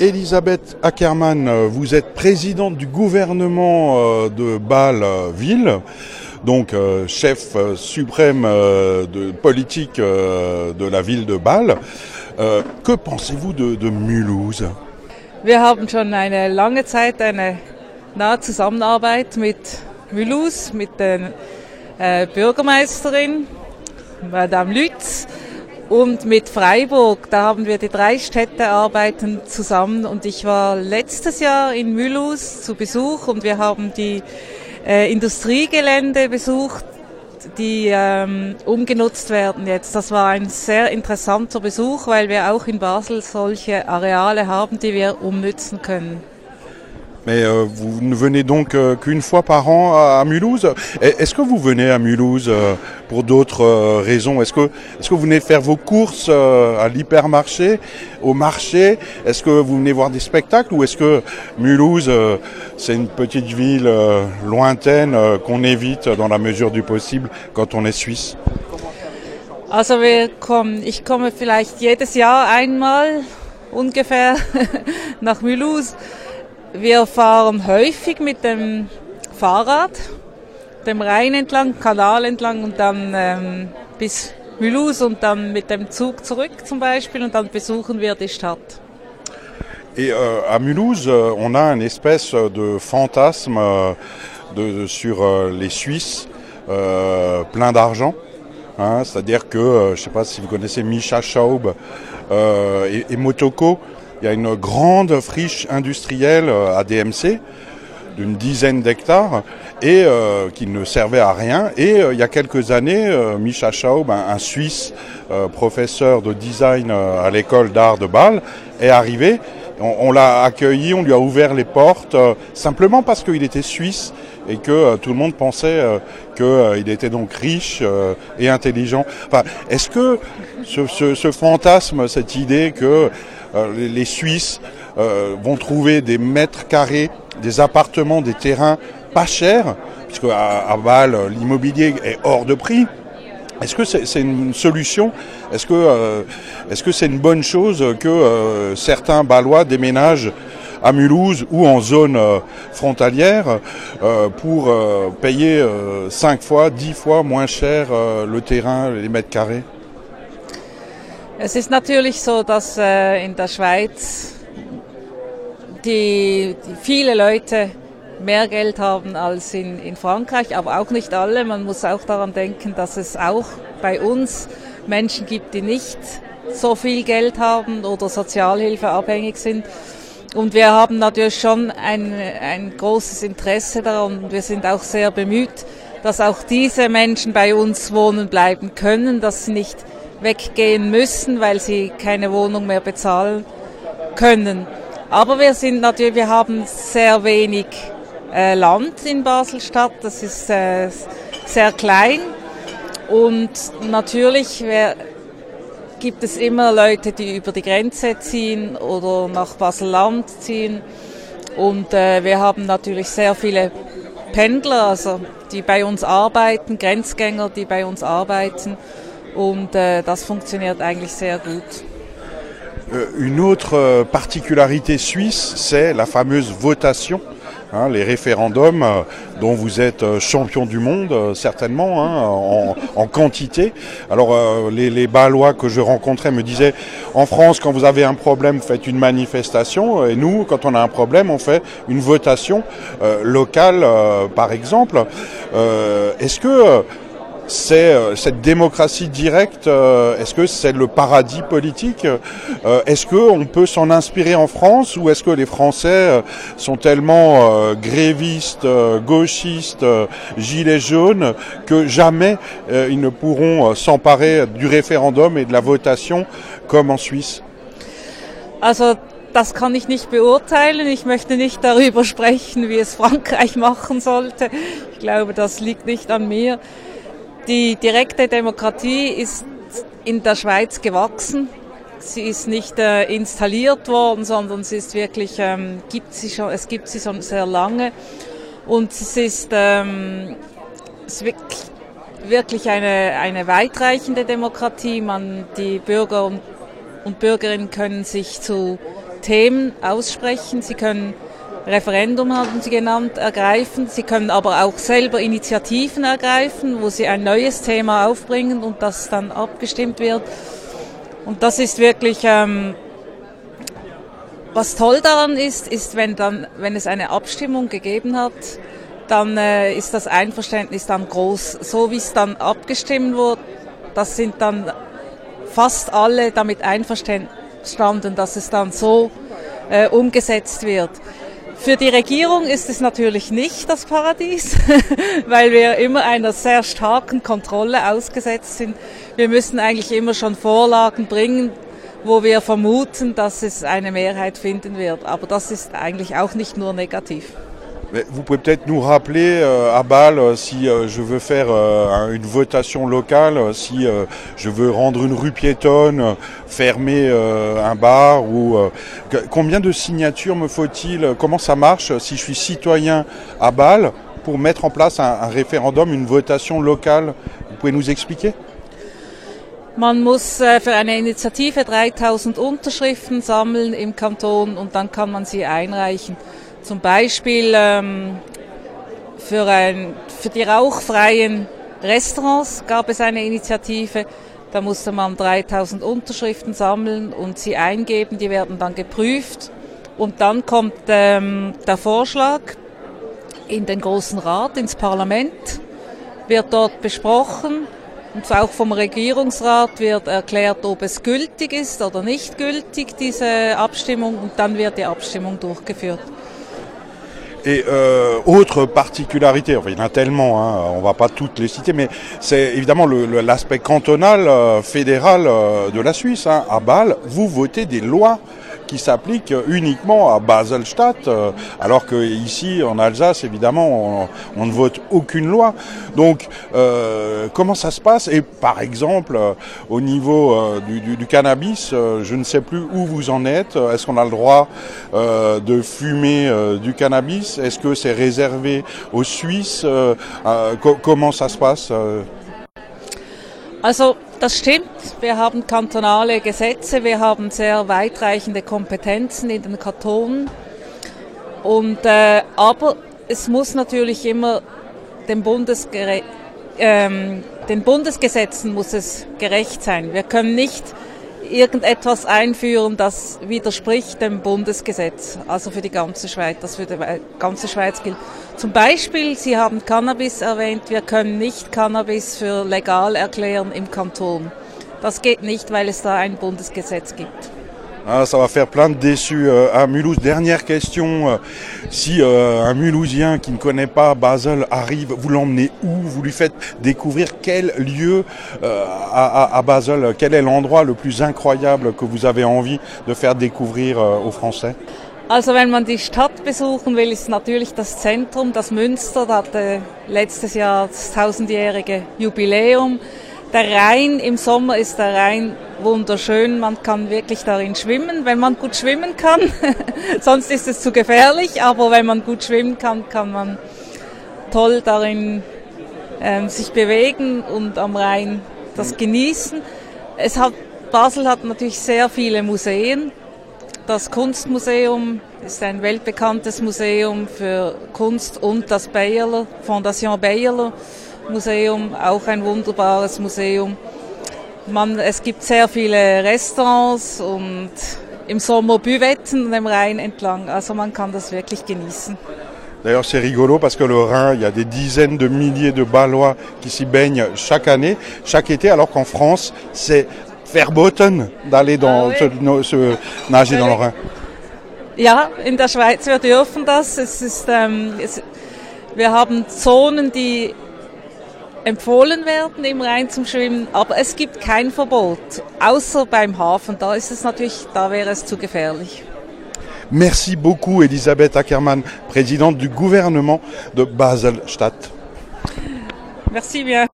Elisabeth Ackermann, vous êtes présidente du gouvernement de Bâle-Ville, donc chef suprême de politique de la ville de Bâle. que pensez-vous de, de Mulhouse? Wir haben schon eine lange Zeit eine nahe Zusammenarbeit mit Mulhouse, mit der äh, Bürgermeisterin Madame Lütz und mit Freiburg. Da haben wir die drei Städte arbeiten zusammen und ich war letztes Jahr in Mulhouse zu Besuch und wir haben die äh, Industriegelände besucht, die ähm, umgenutzt werden jetzt. Das war ein sehr interessanter Besuch, weil wir auch in Basel solche Areale haben, die wir umnützen können. Mais euh, vous ne venez donc euh, qu'une fois par an à, Mulhouse. Est-ce que vous venez à Mulhouse euh, pour d'autres euh, raisons? Est-ce que, est que vous venez faire vos courses euh, à l'hypermarché, au marché? Est-ce que vous venez voir des spectacles Ou est-ce que Mulhouse, c'est une petite ville lointaine qu'on évite dans la mesure du possible quand on est suisse? Also wir kommen, ich komme vielleicht jedes Jahr einmal ungefähr nach Mulhouse. Wir fahren häufig mit dem Fahrrad, dem Rhein entlang, Kanal entlang und dann ähm, bis Mulhouse und dann mit dem Zug zurück zum Beispiel und dann besuchen wir die Stadt. Et euh, à Mulhouse, euh, on a une espèce de fantasme euh, de, sur euh, les Suisses, euh, plein d'argent. Hein, C'est-à-dire que, euh, je ne sais pas si vous connaissez Misha Schaub et, et Motoko, il y a une grande friche industrielle euh, à DMC d'une dizaine d'hectares et euh, qui ne servait à rien. Et euh, il y a quelques années, euh, Misha Schaub, un, un Suisse euh, professeur de design à l'école d'art de Bâle, est arrivé. On l'a accueilli, on lui a ouvert les portes, simplement parce qu'il était suisse et que tout le monde pensait qu'il était donc riche et intelligent. Enfin, Est-ce que ce, ce, ce fantasme, cette idée que euh, les, les, Suisses euh, vont trouver des mètres carrés, des appartements, des terrains pas chers, puisque à, à Bâle, l'immobilier est hors de prix. Est-ce que c'est une solution? Est-ce que euh, est-ce que c'est une bonne chose que euh, certains Balois déménagent à Mulhouse ou en zone euh, frontalière euh, pour payer cinq fois, dix fois moins cher le terrain, les mètres carrés Es ist natürlich so, dass äh, in der Schweiz die, die viele Leute mehr Geld haben als in, in Frankreich, aber auch nicht alle. Man muss auch daran denken, dass es auch bei uns Menschen gibt, die nicht so viel Geld haben oder Sozialhilfe abhängig sind. Und wir haben natürlich schon ein, ein großes Interesse daran und wir sind auch sehr bemüht, dass auch diese Menschen bei uns wohnen bleiben können, dass sie nicht weggehen müssen, weil sie keine Wohnung mehr bezahlen können. Aber wir sind natürlich, wir haben sehr wenig äh, Land in Baselstadt. Das ist äh, sehr klein und natürlich wer, gibt es immer Leute, die über die Grenze ziehen oder nach Basel-Land ziehen. Und äh, wir haben natürlich sehr viele Pendler, also die bei uns arbeiten, Grenzgänger, die bei uns arbeiten. Und äh, das funktioniert eigentlich sehr gut. Euh, une autre particularité suisse, c'est la fameuse votation. Hein, les référendums euh, dont vous êtes euh, champion du monde, euh, certainement, hein, en, quantité. Alors, les, les Balois que je rencontrais me disaient, en France, quand vous avez un problème, faites une manifestation, et nous, quand on a un problème, on fait une votation locale, par exemple. Est-ce que c'est euh, cette démocratie directe, euh, est-ce que c'est le paradis politique euh, Est-ce qu'on peut s'en inspirer en France ou est-ce que les Français sont tellement grévistes, gauchistes, gilets jaunes que jamais ils ne pourront s'emparer du référendum et de la votation comme en Suisse? Also das kann ich nicht beurteilen. Ich möchte nicht darüber sprechen, wie es Frankreich machen sollte. Ich glaube, das liegt nicht an mir. Die direkte Demokratie ist in der Schweiz gewachsen. Sie ist nicht äh, installiert worden, sondern sie ist wirklich, ähm, gibt sie schon, es gibt sie schon sehr lange. Und es ist, ähm, es ist wirklich, wirklich eine, eine weitreichende Demokratie. Man, die Bürger und, und Bürgerinnen können sich zu Themen aussprechen. Sie können Referendum haben Sie genannt, ergreifen. Sie können aber auch selber Initiativen ergreifen, wo Sie ein neues Thema aufbringen und das dann abgestimmt wird. Und das ist wirklich, ähm, was toll daran ist, ist, wenn dann, wenn es eine Abstimmung gegeben hat, dann äh, ist das Einverständnis dann groß. So wie es dann abgestimmt wurde, das sind dann fast alle damit einverstanden, dass es dann so äh, umgesetzt wird. Für die Regierung ist es natürlich nicht das Paradies, weil wir immer einer sehr starken Kontrolle ausgesetzt sind. Wir müssen eigentlich immer schon Vorlagen bringen, wo wir vermuten, dass es eine Mehrheit finden wird. Aber das ist eigentlich auch nicht nur negativ. Vous pouvez peut-être nous rappeler euh, à Bâle euh, si euh, je veux faire une votation locale, si je veux rendre une rue piétonne, fermer un bar ou combien de signatures me faut-il Comment ça marche si je suis citoyen à Bâle pour mettre en place un, référendum, une votation locale? Vous pouvez nous expliquer? Man muss äh, für eine Initiative 3000 Unterschriften sammeln im Kanton und dann kann man sie einreichen. Zum Beispiel ähm, für, ein, für die rauchfreien Restaurants gab es eine Initiative. Da musste man 3000 Unterschriften sammeln und sie eingeben. Die werden dann geprüft. Und dann kommt ähm, der Vorschlag in den Großen Rat, ins Parlament, wird dort besprochen. Und auch vom Regierungsrat wird erklärt, ob es gültig ist oder nicht gültig, diese Abstimmung. Und dann wird die Abstimmung durchgeführt. Et euh, autre particularité, enfin il y en a tellement, hein, on va pas toutes les citer, mais c'est évidemment l'aspect cantonal, euh, fédéral euh, de la Suisse. Hein. À Bâle, vous votez des lois qui s'applique uniquement à Baselstadt, euh, alors que ici en Alsace, évidemment, on, ne vote aucune loi. Donc, euh, comment ça se passe? Et par exemple, euh, au niveau du, cannabis, je ne sais plus où vous en êtes. Est-ce qu'on a le droit de fumer du cannabis? Est-ce que c'est réservé aux Suisses? Comment ça se passe? Das stimmt. Wir haben kantonale Gesetze, wir haben sehr weitreichende Kompetenzen in den Kantonen. Und, äh, aber es muss natürlich immer dem Bundesgere ähm, den Bundesgesetzen muss es gerecht sein. Wir können nicht irgendetwas einführen, das widerspricht dem Bundesgesetz, also für die ganze Schweiz, das für die ganze Schweiz gilt. Zum Beispiel, Sie haben Cannabis erwähnt, wir können nicht Cannabis für legal erklären im Kanton. Das geht nicht, weil es da ein Bundesgesetz gibt. Ah, ça va faire plein de déçus euh, à Mulhouse. Dernière question, euh, si euh, un Mulhousien qui ne connaît pas Basel arrive, vous l'emmenez où? Vous lui faites découvrir quel lieu à, à, Basel? Quel est l'endroit le plus incroyable que vous avez envie de faire découvrir aux Français? Also wenn man die Stadt besuchen will, ist natürlich das Zentrum, das Münster, das hatte letztes Jahr das tausendjährige Jubiläum. Der Rhein im Sommer ist der Rhein wunderschön. Man kann wirklich darin schwimmen, wenn man gut schwimmen kann. Sonst ist es zu gefährlich, aber wenn man gut schwimmen kann, kann man toll darin ähm, sich bewegen und am Rhein das genießen. Es hat, Basel hat natürlich sehr viele Museen. Das Kunstmuseum ist ein weltbekanntes Museum für Kunst und das Bayerler, Fondation Bayerler Museum, auch ein wunderbares Museum. Man, es gibt sehr viele Restaurants und im Sommer Büvetten im Rhein entlang. Also man kann das wirklich genießen. D'ailleurs, c'est rigolo parce que le Rhin, il y a des dizaines de milliers de Balois qui s'y baignent chaque année, chaque été, alors qu'en France, c'est verboten d'aller dans ah oui. se, se, nager dans le Rhin. Ja, in der Schweiz, wir dürfen das. Es ist, ähm, es, wir haben Zonen, die empfohlen werden, im Rhein zum Schwimmen, aber es gibt kein Verbot, außer beim Hafen. Da ist es natürlich, da wäre es zu gefährlich. Merci beaucoup Elisabeth Ackermann, présidente du gouvernement de Basel-Stadt. Merci bien.